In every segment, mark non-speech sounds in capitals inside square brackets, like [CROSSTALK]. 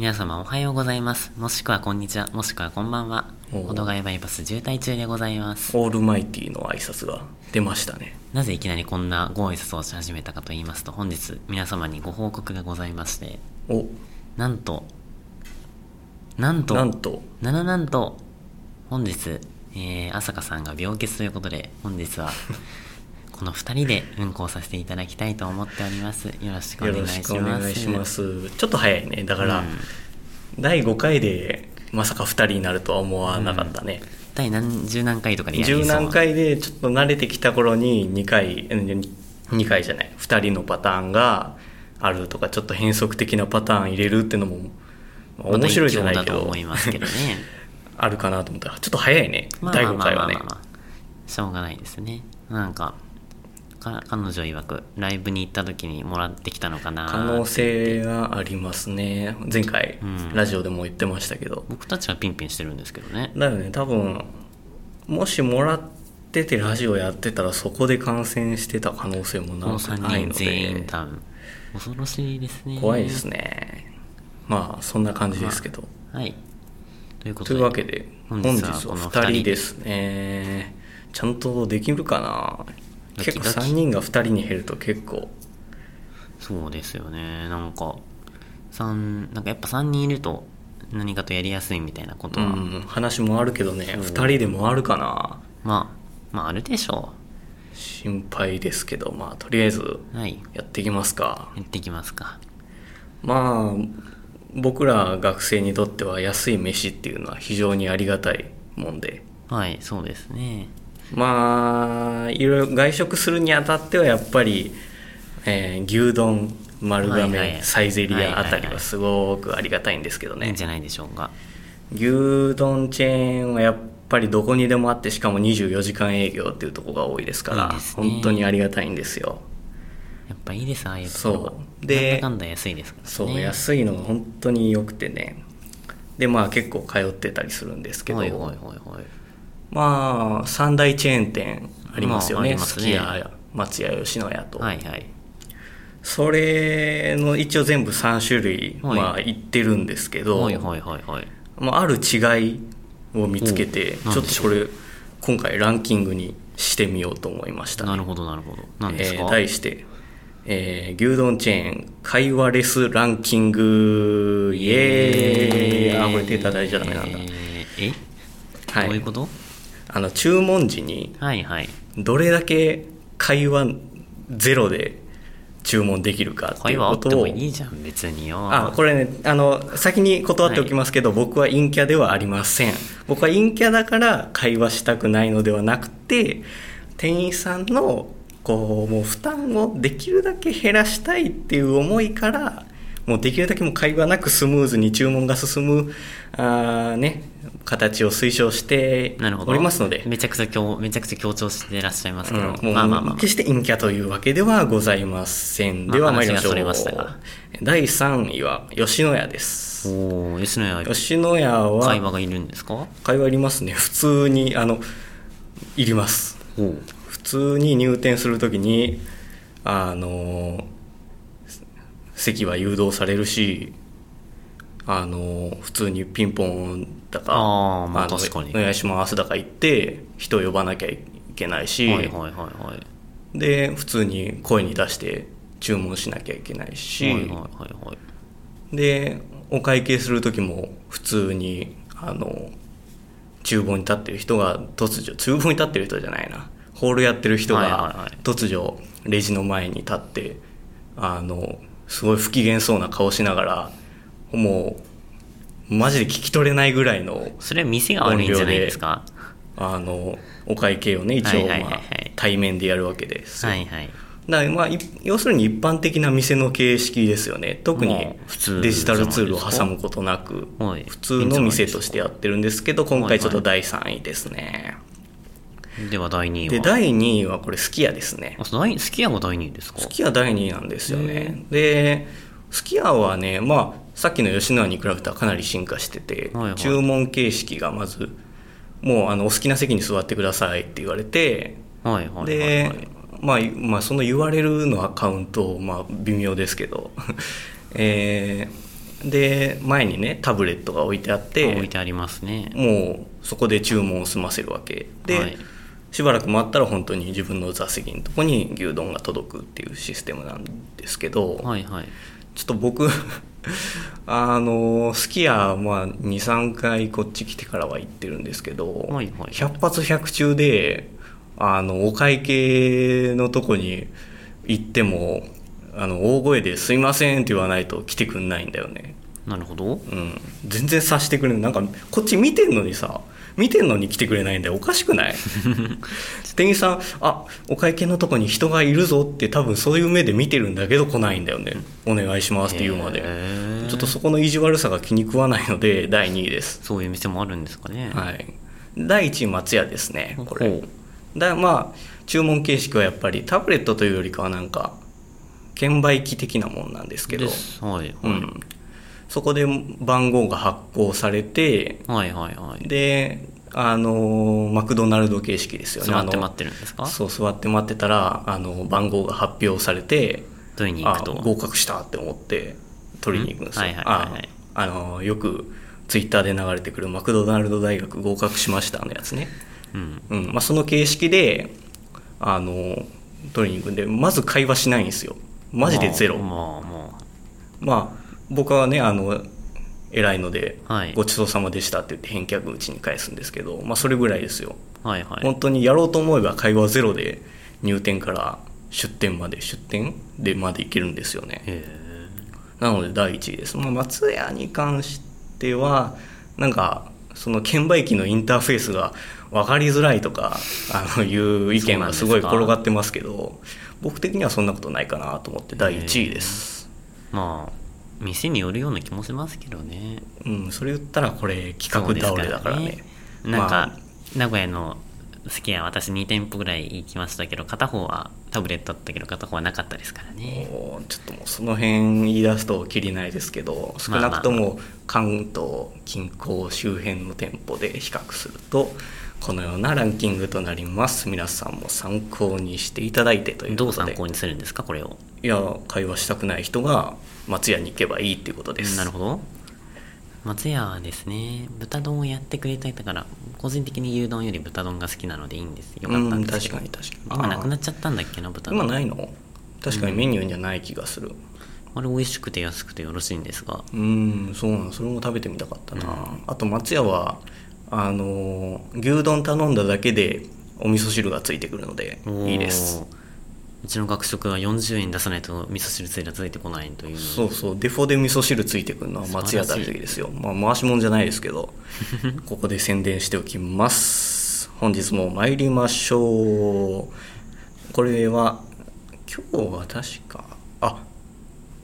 皆様おはようございます。もしくはこんにちは、もしくはこんばんは。おう保土ヶ谷バイパス渋滞中でございます。オールマイティの挨拶が出ましたねなぜいきなりこんなご挨拶をし始めたかと言いますと、本日皆様にご報告がございまして、おなんと、なんと、なんとなななんと、本日、えー、朝香さんが病欠ということで、本日は、この二人で運行させていただきたいと思っております。よろしくおよ願いします。ちょっと早いね。だから、うん。第5回でまさか2人になるとは思わなかったね、第何十何回とかでやりそう？十何回でちょっと慣れてきた頃に2回2回じゃない。2人のパターンがあるとかちょっと変則的なパターン入れるっていうのもまあ面白いじゃないけどまた一興だと思いますけどね。[LAUGHS] あるかなと思ったらちょっと早いね。まあ第5まあまあまあ回はね。しょうがないですね。なんか、か彼女曰く、ライブに行った時にもらってきたのかな可能性がありますね前回、うんラジオでも言ってましたけど僕たちはピンピンしてるんですけどね。だよね多分もしもらっててラジオやってたらそこで感染してた可能性もなく3ないの人全員で多分。恐ろしいですね。怖いですねまあそんな感じですけどはい。ということで。というわけで本本日は日はこの2 2人人ですねちゃんとできるかな結構3人が2人に減ると結構そうですよね。なんか、三なんかやっぱ3人いると何かとやりやすいみたいなことは、うん話もあるけどね2人でもあるかなまあ、まああるでしょ心配ですけどまあとりあえずう。はい。やっていきますかやっていきますか。まあ僕ら学生にとっては安い飯っていうのは非常にありがたいもんではい、そうですね。まあいろいろ外食するにあたってはやっぱり、えー牛丼丸亀、はいはいサイゼリアあたりはすごくありがたいんですけどね、いいんじゃないでしょうか。牛丼チェーンはやっぱりどこにでもあってしかも24時間営業っていうところが多いですからね本当にありがたいんですよやっぱいいです、ああいうとこ。そうでなんだかんだ安いですからね。そう、安いのが本当に良くてねでまあ結構通ってたりするんですけど、はいはいはいはい。まあ三大チェーン店ありますよね,、すき家松屋吉野家と、はいはい。それの一応全部3種類、はい。まあ行ってるんですけど、はいはいはいはい。まあ、ある違いを見つけておちょっとこれ今回ランキングにしてみようと思いました、なるほどなるほど。何ですか、えー題して、えー牛丼チェーン会話レスランキングイエーイ。あこれ手叩いちゃダメなんだ、えー。え？はい。どういうこと？あの注文時にはいはい。どれだけ会話ゼロで注文できるかっていうことをいいじゃん、別によ。あこれねあの先に断っておきますけど、僕は陰キャではありません僕は陰キャだから会話したくないのではなくて店員さんのこうもう負担をできるだけ減らしたいっていう思いからもうできるだけもう会話なくスムーズに注文が進むあー、ね、形を推奨して。おりますのでめちゃくちゃ強、めちゃくちゃ強調してらっしゃいますけど。うんまあまあまあ。決して陰キャというわけではございません。まあでは参りましょう。第3位は吉野家です。おー、吉野家、吉野家は会話がいるんですか？会話いりますね。普通に、あの、いります。普通に入店するときに、あの、席は誘導されるし、あの、普通にピンポンだか、あーまあの確かに。お願いしますだか言って、人を呼ばなきゃいけないし、はいはいはいはい。で普通に声に出して注文しなきゃいけないし、はいはいはいはい。でお会計する時も普通にあの厨房に立ってる人が突如厨房に立ってる人じゃないな。ホールやってる人がはい。突如レジの前に立ってあのすごい不機嫌そうな顔しながらもうマジで聞き取れないぐらいのそれは店が悪いんじゃないですか？あのお会計をね一応、対面でやるわけですよ。はいはい。だからまあい要するに一般的な店の形式ですよね。特にデジタルツールを挟むことなくはい。普通の店としてやってるんですけど今はい。回ちょっと第3位ですね。では第2位は？で第2位はこれすき家ですね。すき家が第2位ですか？すき家第2位なんですよね。ですき家はねまあさっきの吉野家に比べたらかなり進化してて、はいはい。注文形式がまずもうあのお好きな席に座ってくださいって言われてはいはいはい、はい。で、まあ、まあその言われるのはカウント、まあ、微妙ですけど、[LAUGHS] えーで前にねタブレットが置いてあって置いてありますね。もうそこで注文を済ませるわけ。で、はい。しばらく待ったら本当に自分の座席のとこに牛丼が届くっていうシステムなんですけど、はいはい。ちょっと僕 [LAUGHS] あのすき家まあ23回こっち来てからは行ってるんですけど、はいはい100発100中であのお会計のとこに行ってもあの大声で「すいません」って言わないと来てくんないんだよね。なるほど。うん、全然察してくれない。なんかこっち見てんのにさ見てんのに来てくれないんだよ。おかしくない？[LAUGHS] 店員さんあお会計のとこに人がいるぞって多分そういう目で見てるんだけど来ないんだよね。お願いしますって言うまで。ちょっとそこの意地悪さが気に食わないので第2位です。そういう店もあるんですかね。はい。第1位松屋ですねこれ。ほだまあ注文形式はやっぱりタブレットというよりかはなんか券売機的なもんなんですけど。はい。はい、うん、そこで番号が発行されてはいはいはい。であのマクドナルド形式ですよね。座って待ってるんですか？そう座って待ってたらあの番号が発表されてあ取りに行くと。合格したって思って取りに行くんですよ。うん？はいはいはいはい。ああのよくツイッターで流れてくるマクドナルド大学合格しましたのやつね、うん。うん。まあ、その形式であの取りに行くんでまず会話しないんですよ。マジでゼロ、まあままあ僕はねあの偉いので、はい。ごちそうさまでしたって言って返却口に返すんですけど、まあ、それぐらいですよ、あはいはい。本当にやろうと思えば会話ゼロで入店から出店まで出店でまでいけるんですよね。へなので第1位です、まあ、松屋に関してはなんかその券売機のインターフェースが分かりづらいとかあのいう意見はすごい転がってますけど僕的にはそんなことないかなと思って第1位です。え。まあ店によるような気もしますけどね。うん、それ言ったらこれ企画倒れだからね。なんか、まあ。名古屋のすき家私2店舗ぐらい行きましたけど片方はタブレットだったけど片方はなかったですからね。ちょっともうその辺言い出すときりないですけど少なくとも関東近郊周辺の店舗で比較するとこのようなランキングとなります。皆さんも参考にしていただいてというどう参考にするんで。すかこれをいや会話したくない人が松屋に行けばいいっていうことです。なるほど。松屋はですね豚丼をやってくれていたから個人的に牛丼より豚丼が好きなのでいいんです。よかったんですけど。うん確かに確かに。今なくなっちゃったんだっけな豚丼。今ないの？確かにメニューにはない気がする。あれ美味しくて安くてよろしいんですが。うんそうなのそれも食べてみたかったな、あと松屋はあの牛丼頼んだだけでお味噌汁がついてくるのでいいです。うちの学食は40円出さないと味噌汁ついてついてこないという。そうそう。デフォで味噌汁ついてくるのは松屋だけですよ。まあ回しもんじゃないですけど [LAUGHS] ここで宣伝しておきます。本日も参りましょう。これは今日は確かあ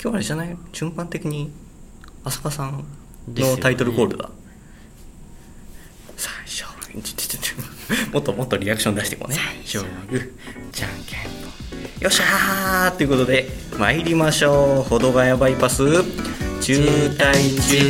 今日あれじゃない？順番的に浅香さんのタイトルコールだ、最初。ちょちょちょもっともっとリアクション出していこうね。最初グーじゃんけんぽん。よっしゃー。ということで参りましょう。保土ヶ谷バイパス。渋滞中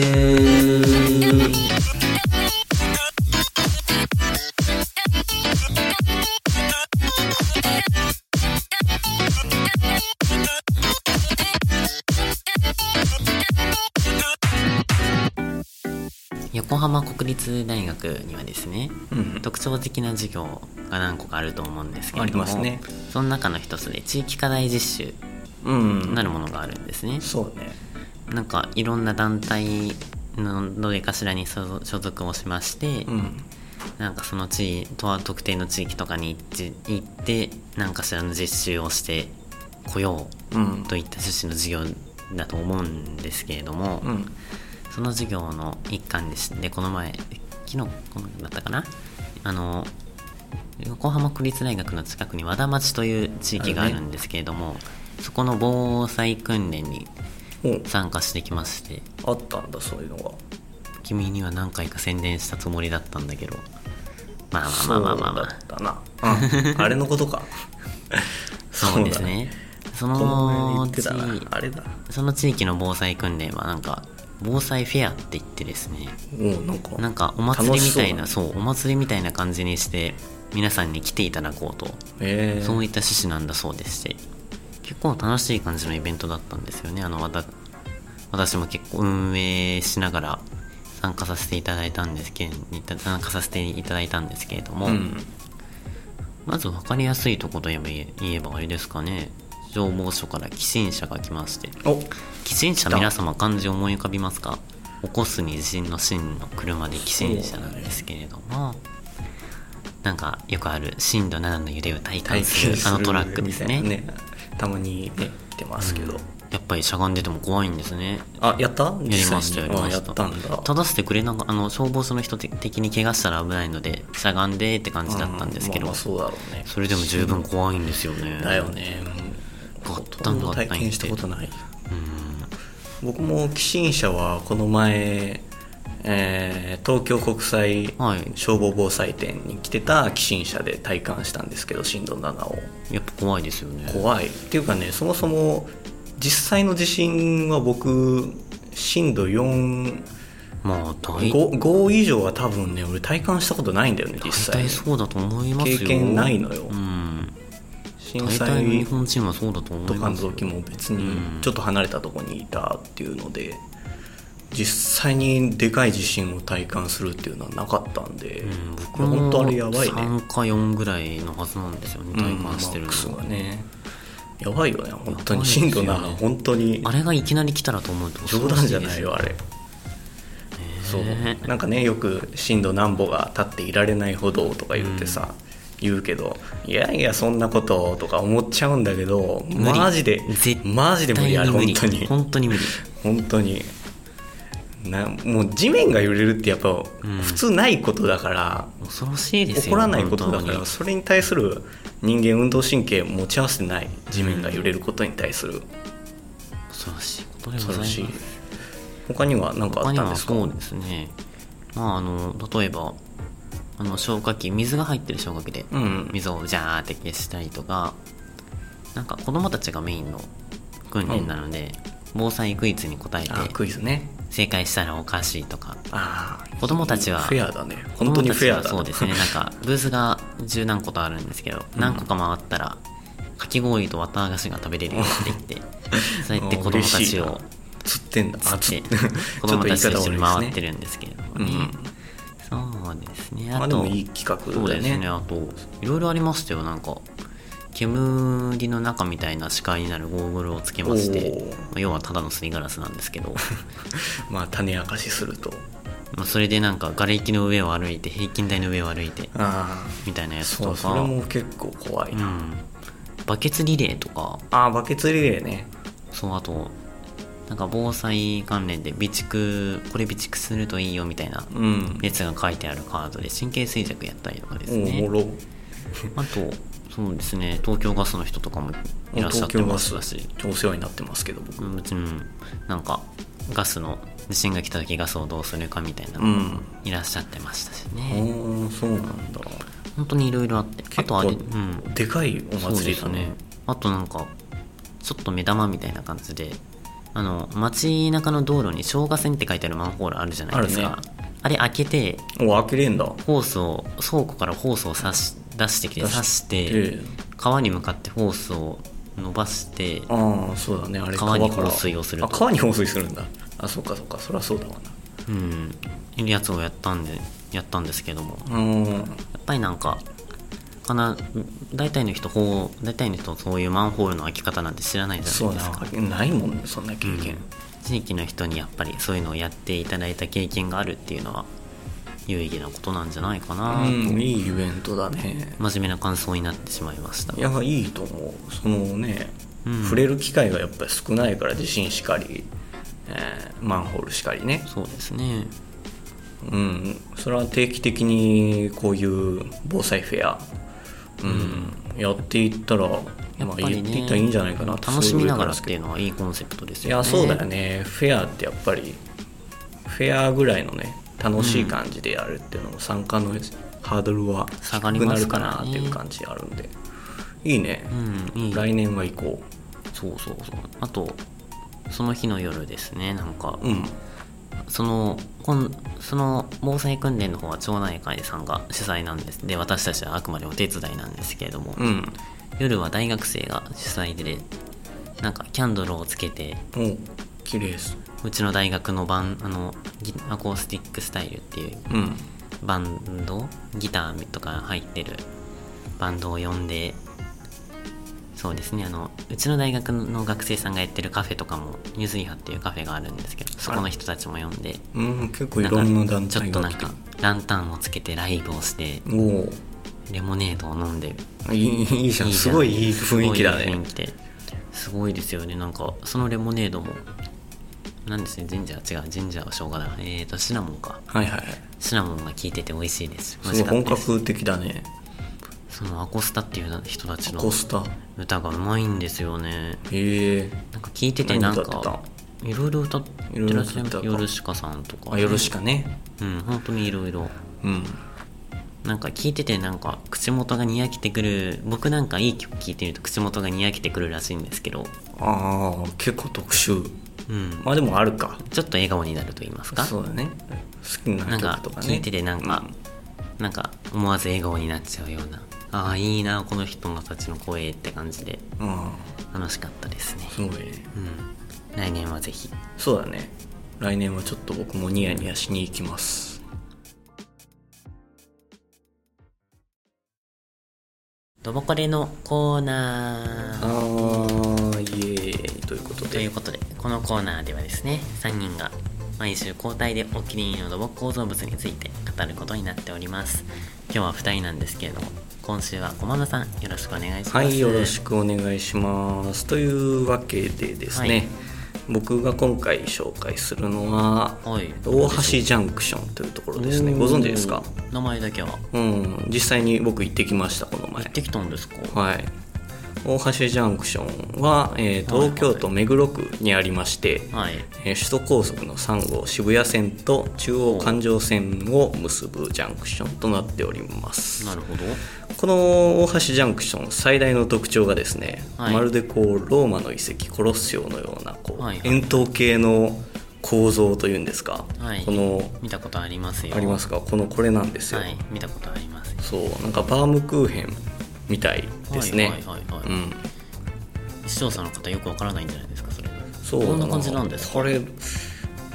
横浜国立大学にはですね、うん特徴的な授業が何個かあると思うんですけれどもありますね。その中の一つで地域課題実習うんなるものがあるんですね、そうね。なんかいろんな団体のどれかしらに所所属をしまして、うん。なんかその地域とは特定の地域とかに行って何かしらの実習をしてこよううん。といった趣旨の授業だと思うんですけれども、うんその授業の一環でしてこの前昨日このだったかな？あの横浜区立大学の近くに和田町という地域があるんですけれども、そこの防災訓練にお。参加してきまして。あったんだそういうのが君には何回か宣伝したつもりだったんだけど。まあまあまあまあまあまあ。そうん、[LAUGHS] あれのことか。そうですね。[LAUGHS] そこのその地域の防災訓練はなんか防災フェアって言ってですねおなんかなんかお祭りみたいなそうお祭りみたいな感じにして皆さんに来ていただこうと、え。ー、そういった趣旨なんだそうでして。結構楽しい感じのイベントだったんですよねあの私も結構運営しながら参加させていただいたんですけど参加させていただいたんですけれども、うん。まず分かりやすいところといえばあれですかね消防署から寄進者が来ましてお寄進者皆様漢字思い浮かびますか？起こすに地震の震の車で寄進者なんですけれども、なんかよくある震度7の揺れを体感するあのトラックですね。みたまにね来てますけど、やっぱりしゃがんでても怖いんですね。あやった？ややりましたやりました。正してくれながあの消防署の人的に怪我したら危ないのでしゃがんでって感じだったんですけど、うんまあまあそうだろうね。それでも十分怖いんですよね。だよねほとんど体験したことないうん。僕も寄進者はこの前、えー東京国際はい。消防防災展に来てた寄進者で体感したんですけど震度7をやっぱ怖いですよね。怖い。っていうかねそもそも実際の地震は僕震度45まあ大5以上は多分ね俺体感したことないんだよね実大際体そうだと思いますよ。経験ないのよ。うん震大体の日災本人はそうだと思とかのいますよ。時も別にうん。ちょっと離れたところにいたっていうので実際にでかい地震を体感するっていうのはなかったんで、うん、僕本も当あれやばいね。3か4ぐらいのはずなんですよね体感してるの、マックスがね。やばいよね本当に。震度な本当に。あれがいきなり来たらと思うと冗談じゃないよあれ。そう。ねなんかねよく震度何歩が立っていられないほどとか言ってさ、言うけどいやいやそんなこととか思っちゃうんだけどマジで絶マジで無理あれ本当に。本当に無理。本当に。なもう地面が揺れるってやっぱん。普通ないことだから、恐ろしいですよ起こらないことだからそれに対する人間運動神経持ち合わせてない地面が揺れることに対する。恐ろしいことでございます。恐ろしい。他には何かあったんですか？はそうですね。まああの例えばあの消火器水が入ってる消火器でうん。水をジャーって消したりとかなんか子供たちがメインの訓練なので、防災クイズに答えてあクイズね。正解したらおかしいとか。ああ子供たちはフェアだね。本当にフェアだ。子供たちはそうですね。[LAUGHS] なんかブースが十何個とあるんですけど、何個か回ったらかき氷と綿菓子が食べれるよって言ってそうやって子供たちを釣ってんだ。あ釣って。子供たちと一緒に回ってるるんですけれどもね、うんそうですね。まああと、でもいい企画そうですだよね。ねあといろいろありましたよ。なんか煙の中みたいな視界になるゴーグルをつけまして要はただのすりガラスなんですけど。[LAUGHS] まあ種明かしすると。まあそれでなんか瓦礫の上を歩いて平均台の上を歩いてああみたいなやつとか。それも結構怖いうな、ん。バケツリレーとか。ああバケツリレーね。そうあとなんか防災関連で備蓄これ備蓄するといいよみたいなうん。やつが書いてあるカードで神経衰弱やったりとかですおねもろ。あとそうですね東京ガスの人とかもいらっしゃってまし。たしお世話になってますけど僕。うんうんなんかガスの地震が来た時ガスをどうするかみたいなのもうん。いらっしゃってましたしおね、ーそうなんだ。本当にいろいろあって。あ結構とあれうん。でかいお祭りだね。ね。あとなんかちょっと目玉みたいな感じであの街中の道路に消火栓って書いてあるマンホールあるじゃないですか。あ,、あれ開けてお開けれんだ。ホースを倉庫からホースを刺し出してきて出し刺してで川に向かってホースを伸ばしてああそうだね。あれ川に放水をすると。あ川に放水するんだ。あそっかそっか。そりゃそうだわうん。やつをやったんでやったんですけども。やっぱりなんかかな大体の人大体の人そういうマンホールの開き方なんて知らないじゃそないうですか。なないもんねそんな経験、地域の人にやっぱりそういうのをやっていただいた経験があるっていうのは有意義なことなんじゃないかなと、うん、いいイベントだね。真面目な感想になってしまいました。いやいいと思う。そのね、うん。触れる機会がやっぱり少ないから地震しかり、えーマンホールしかりね。そうですね。うん。それは定期的にこういう防災フェア、うん。やっていったら、やまあ、っぱりね。言っていったらいいんじゃないかな。楽しみながらっていうのはいいコンセプトですよね。いやそうだよね。フェアってやっぱりフェアぐらいのね楽しい感じでやるっていうのも参加のハードルは下がり低くなるかなっていう感じあるんで。いいね、うんいい。来年は行こそうそうそう。あとその日の夜ですねなんか、ううん。そのこんその防災訓練の方は町内会さんが主催なんです。で私たちはあくまでお手伝いなんですけれども、うん。夜は大学生が主催でなんかキャンドルをつけてお綺麗です。うちの大学のバンあのギアコースティックスタイルっていううん。バンドギターとか入ってるバンドを呼んでそうですね。あのうちの大学の学生さんがやってるカフェとかもゆずいはっていうカフェがあるんですけどそこの人たちも呼んでうん結構いろんな団ちょっ体が来てとなんかランタンをつけてライブをしてレモネードを飲んでいいいいじゃん。すごいいい雰囲気だね。すごいで。すごいですよね。なんかそのレモネードもなんですね。ジンジャー違うジンジャーは生姜だ。えーとシナモンか。はいはいシナモンが効いてて美味しいです。すごい本格的だねそのアコスタっていう人たちの歌がうまいんですよね。へえ。なんか聞いててなんかいろいろ歌ってらっしゃいますいろいろ歌ったか。ヨルシカさんとか、あよろしかね。うん本当にいろいろ。うん。なんか聞いててなんか口元がにやけてくる僕なんかいい曲聴いてると口元がにやけてくるらしいんですけど。ああ結構特殊。うん。まあでもあるか。ちょっと笑顔になると言いますか。そうだね。好きななんか曲とかね聞いててなんか、なんか思わず笑顔になっちゃうようなああいいなこの人たちの声って感じで。楽しかったですね。すごいね。うん。来年はぜひ。そうだね。来年はちょっと僕もニヤニヤしに行きます。ドボコレのコーナあーーイエーイ。ということで。ということでこのコーナーではですね3人が毎週交代でお気に入りの土木構造物について語ることになっております。今日は2人なんですけれども今週は駒野さんよろしくお願いします。はいよろしくお願いします。というわけでですね、はい。僕が今回紹介するのははい。大橋ジャンクションというところですね。ご存知ですか？名前だけは。うん。実際に僕行ってきましたこの前。行ってきたんですか？はい。大橋ジャンクションは、えー東京都目黒区にありまして、はい。えー首都高速の3号渋谷線と中央環状線を結ぶジャンクションとなっております。なるほどこの大橋ジャンクション最大の特徴がですね、はい。まるでこうローマの遺跡コロッセオのようなこう、はいはい。円筒形の構造というんですか、はい。この見たことありますよ。ありますか？このこれなんですよ、はい見たことあります。そうなんかバームクーヘンみたいですね、視聴者の方よくわからないんじゃないですかそれそうだこんな感じなんですか？これ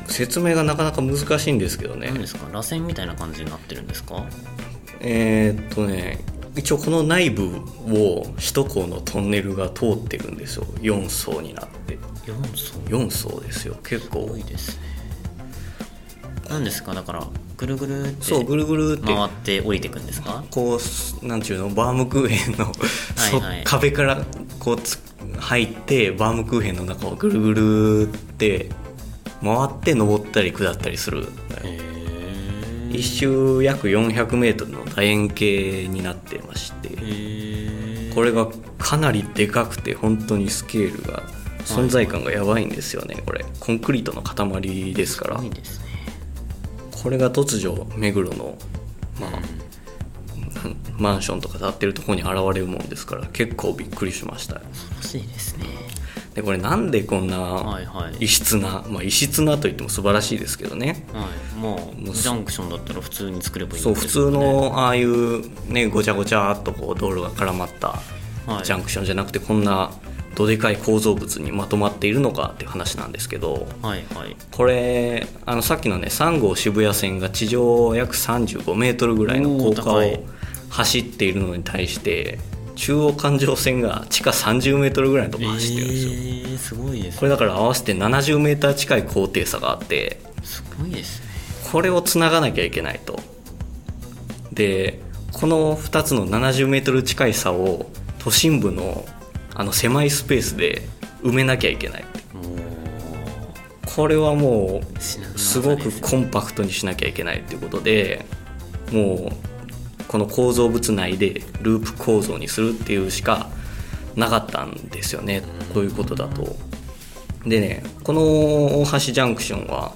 説明がなかなか難しいんですけどね。何ですか？螺旋みたいな感じになってるんですか？えーっとね一応この内部を首都高のトンネルが通ってるんですよ。4層になって。4層？4層ですよ。結構。多いですね。何ですか？だからぐるぐるってそうぐるぐるって。回って降りていくんですか？こうなんちゅうの？バームクーヘンのそはいはい。壁からこうつ入ってバームクーヘンの中をぐるぐるって回って登ったり下ったりする。へえ一周約 400m の楕円形になってましてこれがかなりでかくて本当にスケールが存在感がやばいんですよねこれ。コンクリートの塊ですから。これが突如目黒のまあマンションとか建ってるところに現れるもんですから結構びっくりしました。楽しいですねでこれなんでこんなはいはい。異質な、まあ異質なと言っても素晴らしいですけどね。はい。まあジャンクションだったら普通に作ればいいんそう普通のああいうねごちゃごちゃっとこう道路が絡まったはい。ジャンクションじゃなくてこんなどでかい構造物にまとまっているのかっていう話なんですけどはいはい。これあのさっきのね3号渋谷線が地上約35メートルぐらいの高架を走っているのに対して中央環状線が地下30メートルぐらいのところ走ってるんですよ、えー、すごいですこれだから合わせて70メーター近い高低差があってすごいですね。これをつながなきゃいけないと。でこの2つの70メートル近い差を都心部のあの狭いスペースで埋めなきゃいけないもこれはもうすごくコンパクトにしなきゃいけないっていうことでもうこの構造物内でループ構造にするっていうしかなかったんですよね。こういうことだと。でねこの大橋ジャンクションは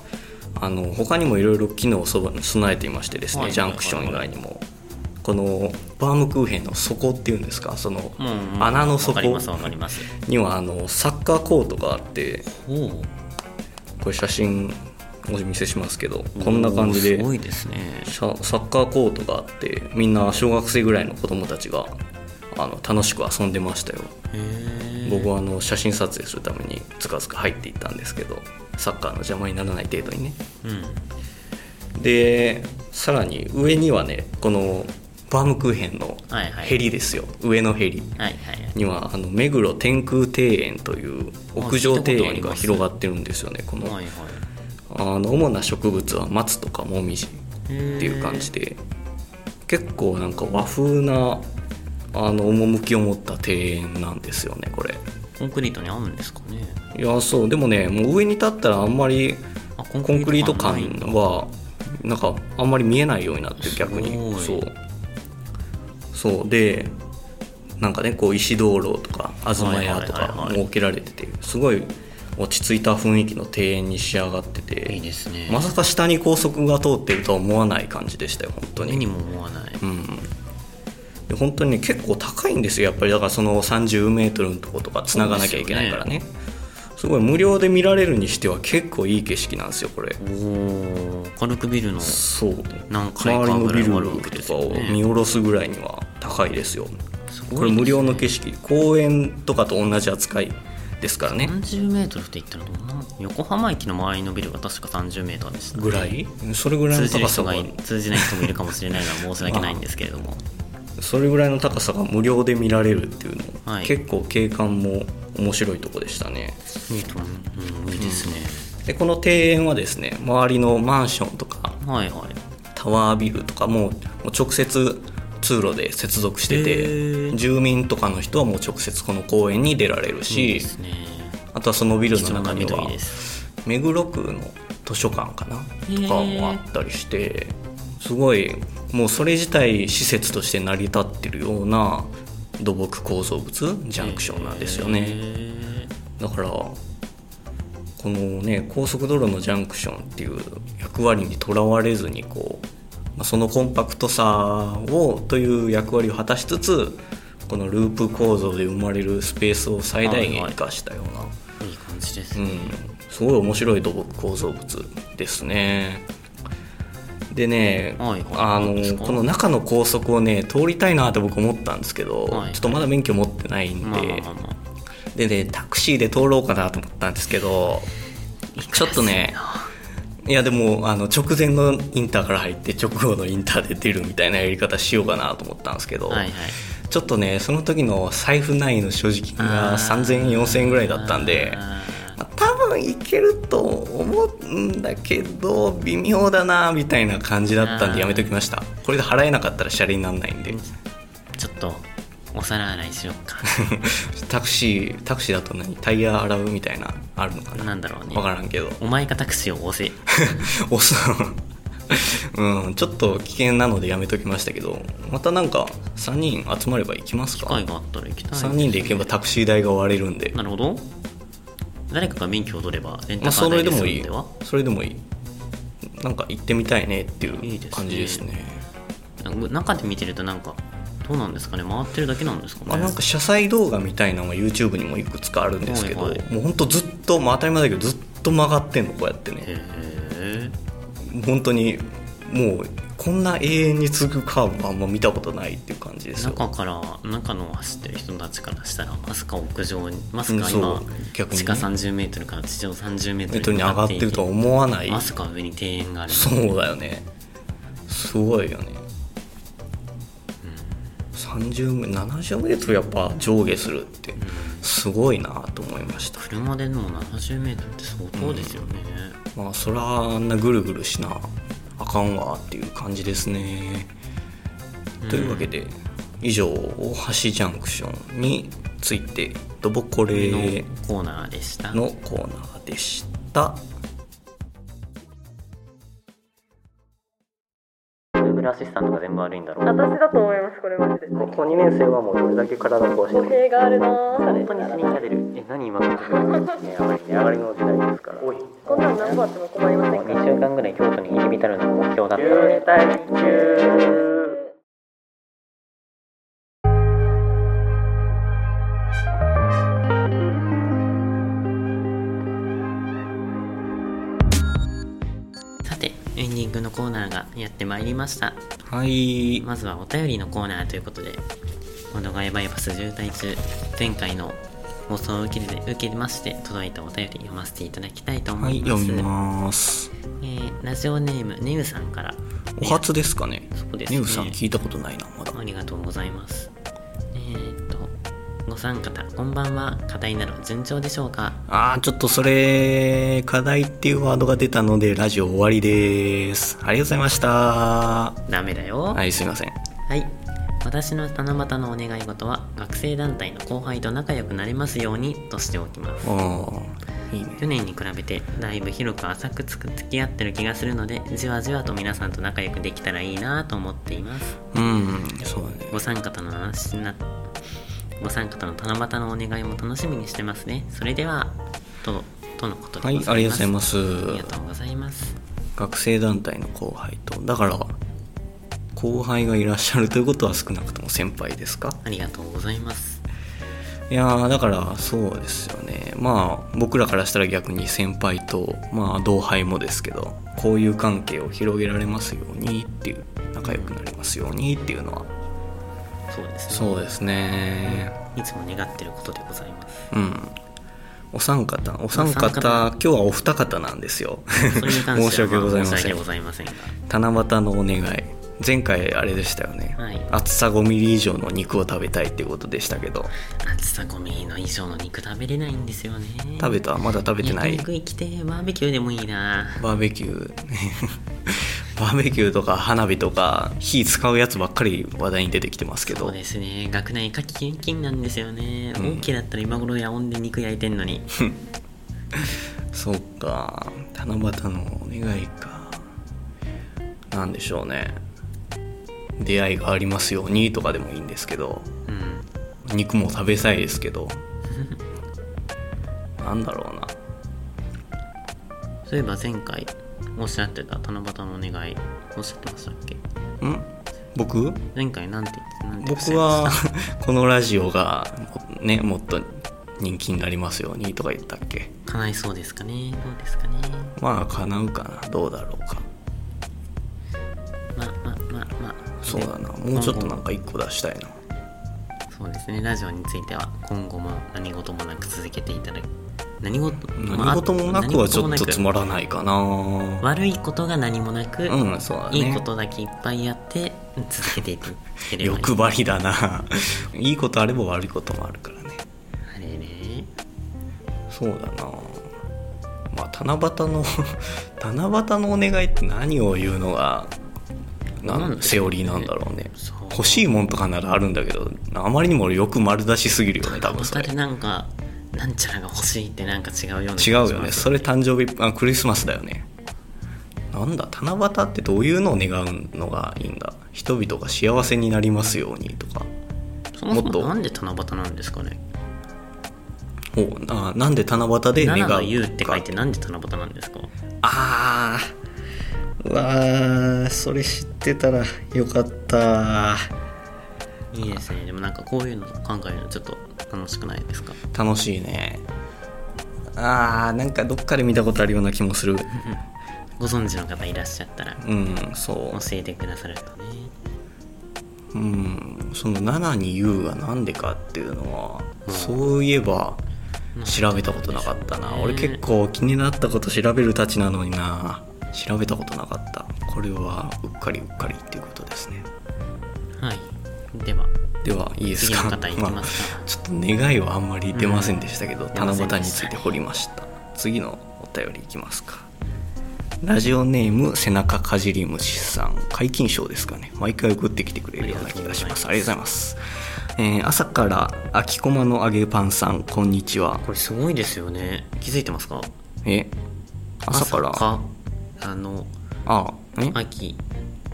あの他にもいろいろ機能をそば備えていましてですね、はいジャンクション以外にも。このバームクーヘンの底っていうんですか？その穴の底にはあのサッカーコートがあってこれ写真お見せしますけどこんな感じですごいですね。ササッカーコートがあってみんな小学生ぐらいの子供たちがあの楽しく遊んでましたよ。へ僕はあの写真撮影するためにつかつか入っていったんですけどサッカーの邪魔にならない程度にね。うん。でさらに上にはねこのバームクーヘンのヘリですよ、上のヘリ。はいはいにはあの目黒天空庭園という屋上庭園が広がってるんですよねこのあの主な植物は松とかもみじっていう感じで結構なんか和風なあの趣を持った庭園なんですよねこれ。コンクリートに合うんですかね。いやそうでもねもう上に立ったらあんまりあココンクリート感はなんかあんまり見えないようになってる逆に。そう。そう。でなんかねこう石灯籠とか東屋とか設けられててすごい落ち着いた雰囲気の庭園に仕上がってていいですね。まさか下に高速が通ってるとは思わない感じでしたよ本当に。目にも思わない。うん。で本当にね結構高いんですよやっぱり。だからその30メートルのとことか繋がなきゃいけないからね。すごい無料で見られるにしては結構いい景色なんですよこれ。おお軽くビルのそう。何階周りのかぐらビルいあるわけでとかをすよね。見下ろすぐらいには高いですよ。これ無料の景色。公園とかと同じ扱いですからね。30メートルって言ったらどんな横浜駅の周りのビルが確か30メートルでしたね。ぐらい？それぐらい通の高さが。通じない人もいるかもしれないのは申し訳ないんですけれども。[LAUGHS] それぐらいの高さが無料で見られるっていうの、はい。結構景観も面白いとこでしたね。いいと思う、うん、いいですね、でこの庭園はですね周りのマンションとかはいはい。タワービルとかももう直接通路で接続してへてー。住民とかの人はもう直接この公園に出られるしね。あとはそのビルの中には目黒区の図書館かなーとかもあったりしてすごいもうそれ自体施設として成り立ってるような土木構造物ジャンクションなんですよね。へだからこのね高速道路のジャンクションっていう役割にとらわれずにこう、まあ、そのコンパクトさをという役割を果たしつつこのループ構造で生まれるスペースを最大限生かしたような、ーいい感じです。ね、うん、すごい面白い土木構造物ですね。でね、はいはい。あのこの中の高速をね通りたいなって僕思ったんですけど、はいちょっとまだ免許持ってないんで、でねタクシーで通ろうかなと思ったんですけどちょっとねいやでもあの直前のインターから入って直後のインターで出るみたいなやり方しようかなと思ったんですけど、はいはい。ちょっとねその時の財布内の所持金があー。3000円4000円ぐらいだったんで多分いけると思うんだけど微妙だなみたいな感じだったんでやめときました。これで払えなかったらシャレにならないんで。ーちょっとお皿洗いしようか。[LAUGHS] タクシータクシーだと何？タイヤ洗うみたいなあるのかな？なんだろうね。分からんけど。お前がタクシーを押せ。おっさんうんちょっと危険なのでやめときましたけどまたなんか3人集まれば行きますか？機会があったら行きたい3人で行けばタクシー代が割れるんで。なるほど。誰かが免許を取ればレンタカー代でれでもいい。済むんでは？それでもいい。なんか行ってみたいねっていいいうですね。感じですね。中で見てるとなんかどうなんですかね？回ってるだけなんですかね？あなんか車載動画みたいなのが YouTube にもいくつかあるんですけど、はいはい。もうほんとずっと、まあ、当たり前だけどずっと曲がってんのこうやってね。本当にもうこんな永遠に続くカーブはあんま見たことないっていう感じですよ。中から中の走ってる人たちからしたらまさか屋上にまさか今う逆にね。地下30メートルから地上30メートルメートルに上がってるとは思わない。まさか上に庭園があるそうだよね。すごいよね、30メ70メートルやっぱ上下するってすごいなと思いました、車でも70メートルって相当ですよね、まあそらあんなぐるぐるしなあかんわっていう感じですね、というわけで以上大橋ジャンクションについてドボコレののコーナーでした。コーナーでした。Google アシスタントが全部悪いんだろう。私だと思いますこれマジで。高校2年生はもうどれだけ体壊して語弊があるな。本当に死にかれる。え何今の値上がり値上がりの時代ですから。おい。こんなの何個あっても困りませんか？2週間ぐらい京都に入り浸るのが目標だったのでグのコーナーがやってまいりました。はい。まずはお便りのコーナーということで「モノガイバイパス渋滞中」前回の放送を受けて受けまして届いたお便り読ませていただきたいと思はいいます、読みます。えーラジオネームネウさんから。お初ですかね。そうですね。ネウさん聞いたことないなまだ。ありがとうございますご参加こんばんは。課題など順調でしょうか？あーちょっとそれ課題っていうワードが出たのでラジオ終わりです。ありがとうございました。はダメだよ。いすいません。はい。私の七夕のお願い事は、学生団体の後輩と仲良くなれますようにとしておきます。おーいいね。去年に比べて、だいぶ広く浅くつく付き合ってる気がするので、じわじわと皆さんと仲良くできたらいいなと思っています。うんそうだね。ご参加との話な、ご参加との七夕のお願いも楽しみにしてますね。それでは、と、とのことではい。ありがとうございますありがとうございます。学生団体の後輩とだから後輩がいらっしゃるということは少なくとも先輩ですか？ありがとうございます。いやーだからそうですよねまあ僕らからしたら逆に先輩とまあ同輩もですけどこういう関係を広げられますようにっていう仲良くなりますようにっていうのはそうですね。そうですね。いつも願ってることでございます。うん。お三方お三方方。今日はお二方なんですよ。申し訳ございません。ませんが。七夕のお願い。前回あれでしたよね、はい。厚さ5ミリ以上の肉を食べたいっていうことでしたけど。厚さ5ミリの以上の肉食べれないんですよね。食べた？まだ食べてない？焼肉行きてバーベキューでもいいな。バーベキューバーベキューとか花火とか火使うやつばっかり話題に出てきてますけど。そうですね。学内夏季厳禁なんですよね、うん。OK だったら今頃夜温で肉焼いてんのに。[LAUGHS] そうか。七夕のお願いか。なんでしょうね。出会いがありますようにとかでもいいんですけど。うん。肉も食べたいですけど。[LAUGHS] なんだろうな。そういえば前回おっしゃってた七夕のお願いおっしゃってましたっけ？ん？僕？前回なんて言ってなんておっしゃ僕は [LAUGHS] このラジオがねもっと人気になりますようにとか言ったっけ？叶いそうですかね？どうですかね？まあ叶うかなどうだろうか。まあまあまあまあそうだな。もうちょっとなんか一個出したいな。そうですね。ラジオについては今後も何事もなく続けていただく何事何事もなくはちょっとつまららないかな。悪いことが何もなく、うんそうだね。いいことだけいっぱいやって続けていければいい欲張りだな。[LAUGHS] いいことあれば悪いこともあるからね。あれね。そうだな。まあ七夕の [LAUGHS] 七夕のお願いって何を言うのがななんセオリーなんだろうね。欲しいもんとかならあるんだけどあまりにもよく丸出しすぎるよね多分それ。なんかなんちゃらが欲しいってなんか違うような気違うよね。それ誕生日あクリスマスだよね。なんだ七夕ってどういうのを願うのがいいんだ？人々が幸せになりますようにとか。そもっと？もなんで七夕なんですかね？おうあなんで七夕で願七うの言うって書いかてなんで七夕なんですか？あー。うわーそれ知ってたらよかったいいですね。でもなんかこういうの考えるのちょっと楽しくないですか？楽しいね。あーなんかどっかで見たことあるような気もする。[LAUGHS] ご存知の方いらっしゃったらうんそう。教えてくださるとね。うんその7に U がなんでかっていうのは、そういえば調べたことなかったな、なんで俺結構気になったこと調べるたちなのにな。調べたことなかった。これはうっかりうっかりっていうことですね。はいでは。ではいいですか？次の方いきますか。あちょっと願いはあんまり出ませんでしたけど、うん七夕について掘りました。次のお便りいきますか。ラジオネーム背中かじり虫さん。皆勤賞ですかね。毎回送ってきてくれるような気がします。ありがとうございます。えー朝から秋駒の揚げパンさんこんにちは。これすごいですよね。気づいてますか？え？朝から？かあのあえ？秋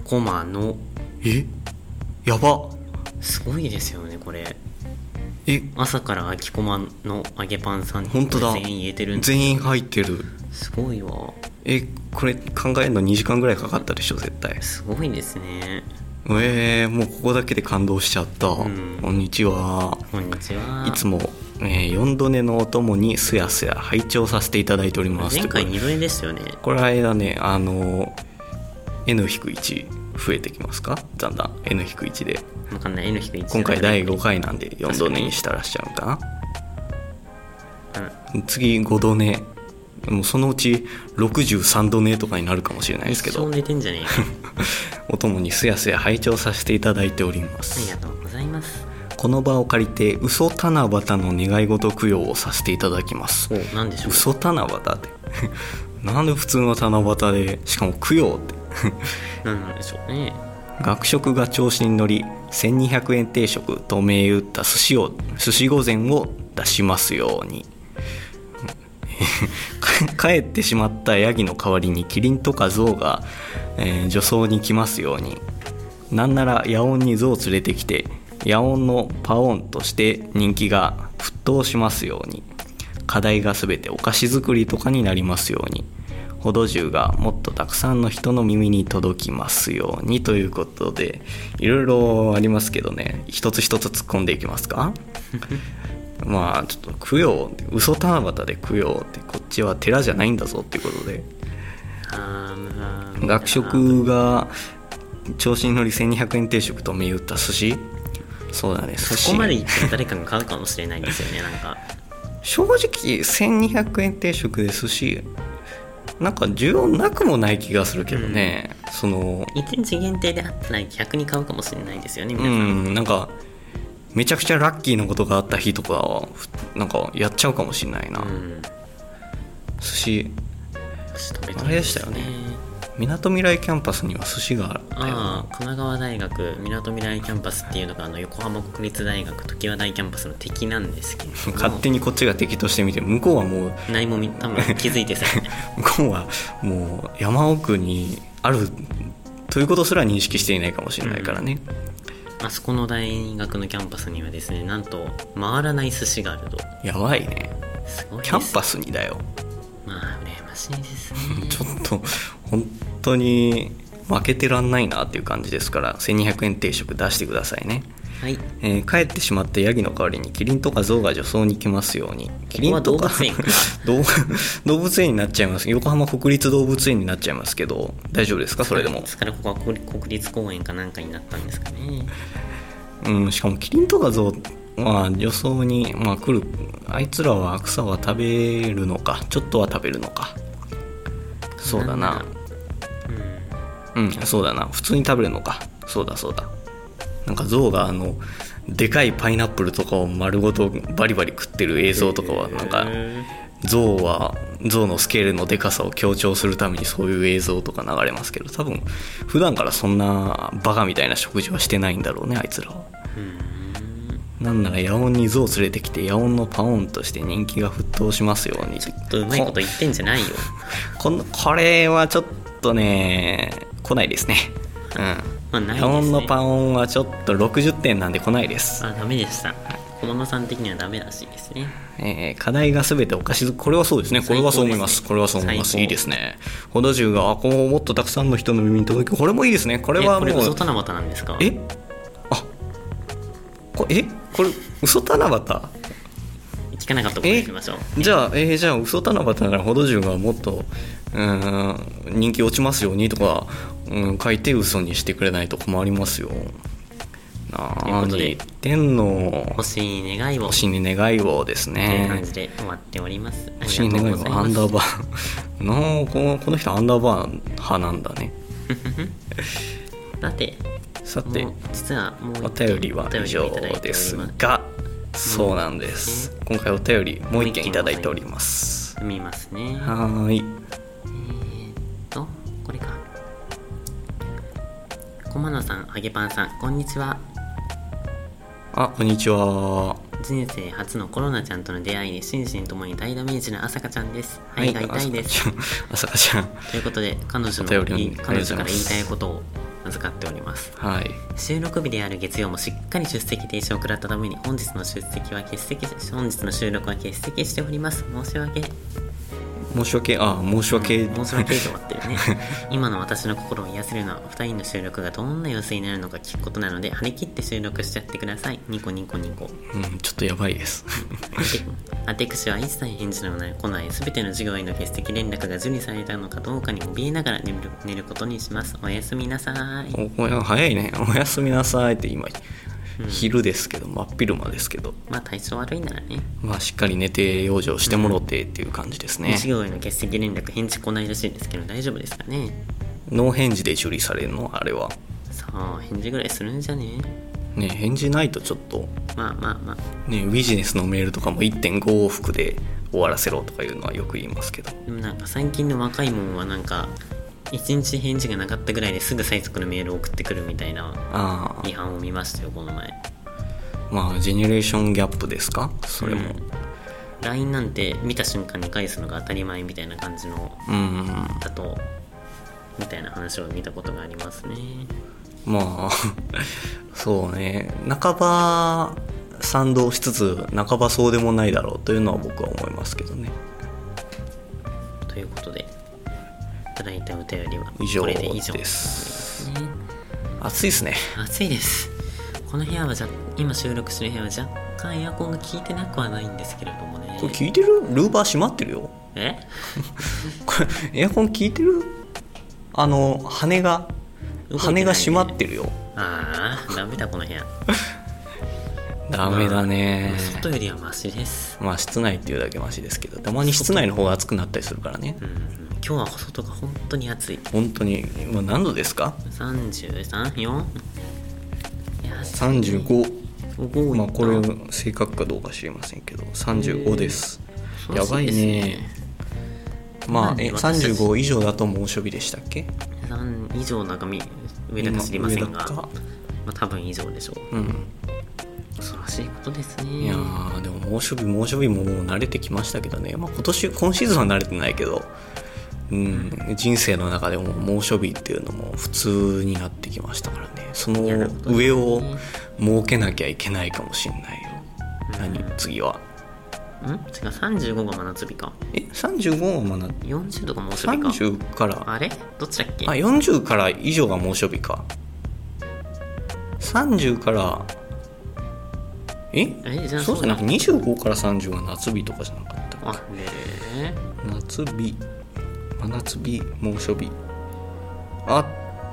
コマのえ？やばすごいですよねこれ。え？朝から秋コマの揚げパンさん本当だ。全員言えてるんで。す全員入ってる。すごいわ。えこれ考えるの2時間ぐらいかかったでしょ絶対。すごいですね。えー、もうここだけで感動しちゃった、ん。こんにちは。こんにちは。いつも、えー、4度寝のお供にすやすや拝聴させていただいております。前回これ2度目ですよね。これ間ねあの N-1 増えてきますか？だんだん。N-1 でわかんない。N-1 今回第5回なんで4度寝にしたらしちゃうかな次5度寝。もうそのうち63度寝とかになるかもしれないですけど。一生寝てんじゃねえか。[LAUGHS] お供にすやすや拝聴させていただいておりまありすがとうございます。この場を借りて嘘七夕の願い事供養をさせていただきます。お何でしょう。嘘七夕って。[LAUGHS] なんで普通の七夕でしかも供養って何 [LAUGHS] なんでしょうね。学食が調子に乗り1200円定食と銘打った寿司を寿司御膳を出しますように。[LAUGHS] 帰ってしまったヤギの代わりにキリンとかゾウが、えー女装に来ますように。なんなら野音にゾウ連れてきて野音のパオンとして人気が沸騰しますように。課題が全てお菓子作りとかになりますように。ほど重がもっとたくさんの人の耳に届きますようにということでいろいろありますけどね。一つ一つ突っ込んでいきますか？[LAUGHS] まあちょっと供養嘘七夕で供養ってこっちは寺じゃないんだぞっていうことで。学食が調子に乗り1200円定食と銘打った寿司？そうだね寿司。そこまで言ったら誰かが買うかもしれないですよねなんか。正直1200円定食で寿司なんか需要なくもない気がするけどね、その一日限定であったら逆に買うかもしれないですよねう皆さん、んなんかめちゃくちゃラッキーなことがあった日とかはふなんかやっちゃうかもしれないな、うん。寿司あれでしたよねみなとみらいキャンパスには寿司があったよああ神奈川大学みなとみらいキャンパスっていうのがあの横浜国立大学常盤大キャンパスの敵なんですけれども。[LAUGHS] 勝手にこっちが敵としてみて向こうはもう何もみ多分 [LAUGHS] 気づいてさ。[LAUGHS] 向こうはもう山奥にあるということすら認識していないかもしれないからね、あそこの大学のキャンパスにはですねなんと回らない寿司があると。やばいね。すごいです。キャンパスにだよ。まあ羨ましいですね。ちょっと本当に負けてらんないなっていう感じですから1200円定食出してくださいね、はい。えー帰ってしまったヤギの代わりにキリンとかゾウが女装に来ますように。キリンとか動物園か動動物園になっちゃいます。横浜国立動物園になっちゃいますけど大丈夫ですか？それでも。いつからここは国国立公園かなんかになったんですかね。うん、しかもキリンとかゾウは予想に、まあ、来るあいつらは草は食べるのかちょっとは食べるのか。そうだなうんそうだな。普通に食べるのか。そうだそうだ。なんかゾウがあのでかいパイナップルとかを丸ごとバリバリ食ってる映像とかはなんかへゾウはゾウのスケールのでかさを強調するためにそういう映像とか流れますけど多分普段からそんなバカみたいな食事はしてないんだろうねあいつらは。なんなら野音にゾウ連れてきて野音のパオンとして人気が沸騰しますように。ちょっとうまいこと言ってんじゃないよ。このこれはちょっとね来ないですね。うん。まあないですね。のパオンはちょっと60点なんで来ないです。あダメでした。小野さん的にはダメらしいですね。えー課題が全てお菓子作これはそうですね。これはそう思います。これはそう思います。いいですね。ほど重があこうもっとたくさんの人の耳に届くこれもいいですね。これえはもうこれ嘘七夕なんですか？え？あこえ？これ嘘七夕？聞かなかったことにしましょう。じゃあ、えーじゃあ嘘七夕ならほど重がもっとうーん人気落ちますようにとか、うん、書いて嘘にしてくれないと困りますよ。何言ってんの？欲しい願いを。星に願いをですという感ねじで終わっております。あ星に願いうをアンダーごバー。なあこのこの人アンダーバー派なんだね。[LAUGHS] さてさて実はもうお便りは以上ですがそうなんです。今回お便りもう一件いただいております。読みますね。はーい。とこれか。駒野さん揚げパンさんこんにちは。あこんにちは。人生初のコロナちゃんとの出会いで心身ともに大ダメージの朝香ちゃんです。肺が痛いです、朝香ちゃん。ということで彼女のい彼女から言いたいことを預かっております。はい。収録日である月曜もしっかり出席停止を食らったために本日の出席は欠席し本日の収録は欠席しております。申し訳申し訳あ申し訳、申し訳と終わってるね。[LAUGHS] 今の私の心を癒せるのは2人の収録がどんな様子になるのか聞くことなので張り切って収録しちゃってください。ニコニコニコ。うん、ちょっとやばいです。アテクシは一切返事のない来ない全ての授業への欠席連絡が受理されたのかどうかに怯えながら寝る寝ることにします。おやすみなさい。おおや早いね。おやすみなさいって今うん。昼ですけど真っ昼間ですけど。まあ体調悪いならね。まあしっかり寝て養生してもろてっていう感じですね、授業への欠席連絡返事来ないらしいですけど大丈夫ですかね？ノー返事で処理されるの？あれは。さあ返事ぐらいするんじゃね？ね返事ないとちょっと。まあまあまあ。ねビジネスのメールとかも1.5往復で終わらせろとかいうのはよく言いますけど。でもなんか最近の若いもんはなんか一日返事がなかったぐらいですぐ最速のメールを送ってくるみたいな違反を見ましたよこの前。まあジェネレーションギャップですか？それも。LINE なんて見た瞬間に返すのが当たり前みたいな感じのうん、だとみたいな話を見たことがありますね。まあ [LAUGHS] そうね。半ば賛同しつつ半ばそうでもないだろうというのは僕は思いますけどね。ということでいただいたお便りは以上ですになりますね。暑いですね。暑いです。この部屋はじゃ今収録してる部屋は若干エアコンが効いてなくはないんですけれどもね。これ聞いてる？ルーバー閉まってるよ。え？[LAUGHS] これエアコン効いてる？あの羽がね。羽が閉まってるよ。ああダメだこの部屋。[LAUGHS] ダメだね。外よりはマシです。まあ室内っていうだけマシですけどたまに室内の方が暑くなったりするからね。うん今日は外が本当に暑い。本当に？今何度ですか？33?4? いや35 35まあこれ正確かどうか知りませんけど35です。やばいね。まあえなんで私たち35以上だと猛暑日でしたっけ？3以上なんかみ上だか知りませんが、まあ、多分以上でしょう。うん。恐ろしいことですね。いやーでも猛暑日猛暑日ももう慣れてきましたけどね、まあ、今年今シーズンは慣れてないけど、うん、人生の中でも猛暑日っていうのも普通になってきましたからね。その上を設けなきゃいけないかもしんないよ。何？次は。ん？違う35が真夏日か。え？35はまだ40度が猛暑日か。30から。あれ？どっちだっけ？あ40から以上が猛暑日か。30から。え？え？じゃあそうじゃなくだて25から30が夏日とかじゃなかったっあけね夏日真夏日猛暑日。あ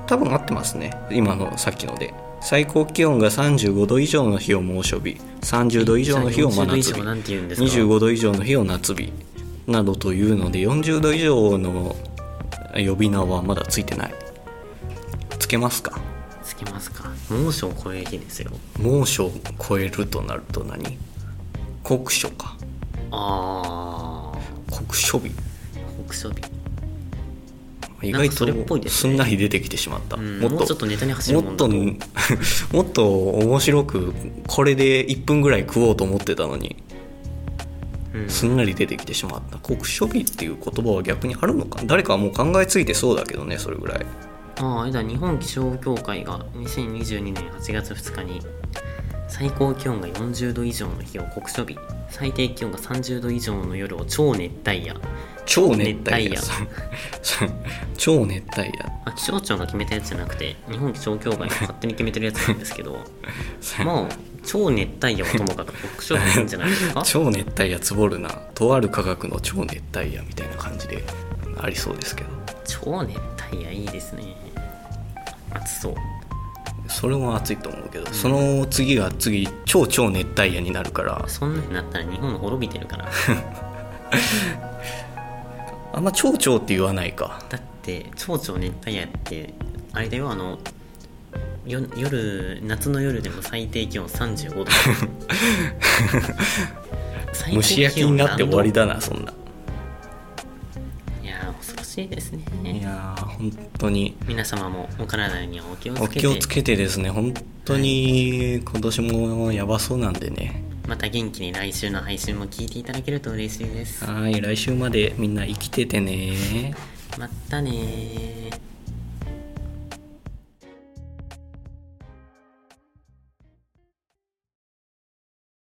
多分合ってますね。今のさっきので。最高気温が35度以上の日を猛暑日。30度以上の日を真夏じゃあ40度以日上なんて言うんですか？25度以上の日を夏日。などというので40度以上の呼び名はまだついてない。つけますか？つけますか？猛暑を超える日ですよ。猛暑を超えるとなると何？酷暑か。ああ酷暑日。酷暑日意外とですんなり出てきてしまった、うん。もうちょっとネタに走るもんだもっとともっと面白くこれで1分ぐらい食おうと思ってたのにうん。すんなり出てきてしまった。酷暑日っていう言葉は逆にあるのか？誰かはもう考えついてそうだけどねそれぐらい。ああだ日本気象協会が2022年8月2日に最高気温が40度以上の日を酷暑日最低気温が30度以上の夜を超熱帯夜超熱帯夜超熱帯夜。あ気象庁が決めたやつじゃなくて日本気象協会が勝手に決めてるやつなんですけど [LAUGHS] まあ超熱帯夜はともかく酷暑日いいんじゃないですか？[LAUGHS] 超熱帯夜つぼるな。とある科学の超熱帯夜みたいな感じでありそうですけど。超熱帯夜いいですね。暑そう。それも暑いと思うけど、その次が次超超熱帯夜になるから。そんなになったら日本滅びてるから [LAUGHS] あんま超超って言わないか。だって超超熱帯夜ってあれだよあのよ夜夏の夜でも最低気温35度。[LAUGHS] 蒸し焼きになって終わりだだなそんな。いやー恐ろしいですいねやー本当に。皆様もお体にはお気をつけて。お気をつけてですね本当に今年もやばそうなんでねまた元気に来週の配信も聞いていただけると嬉しいです。はい来週までみんな生きててね。またねー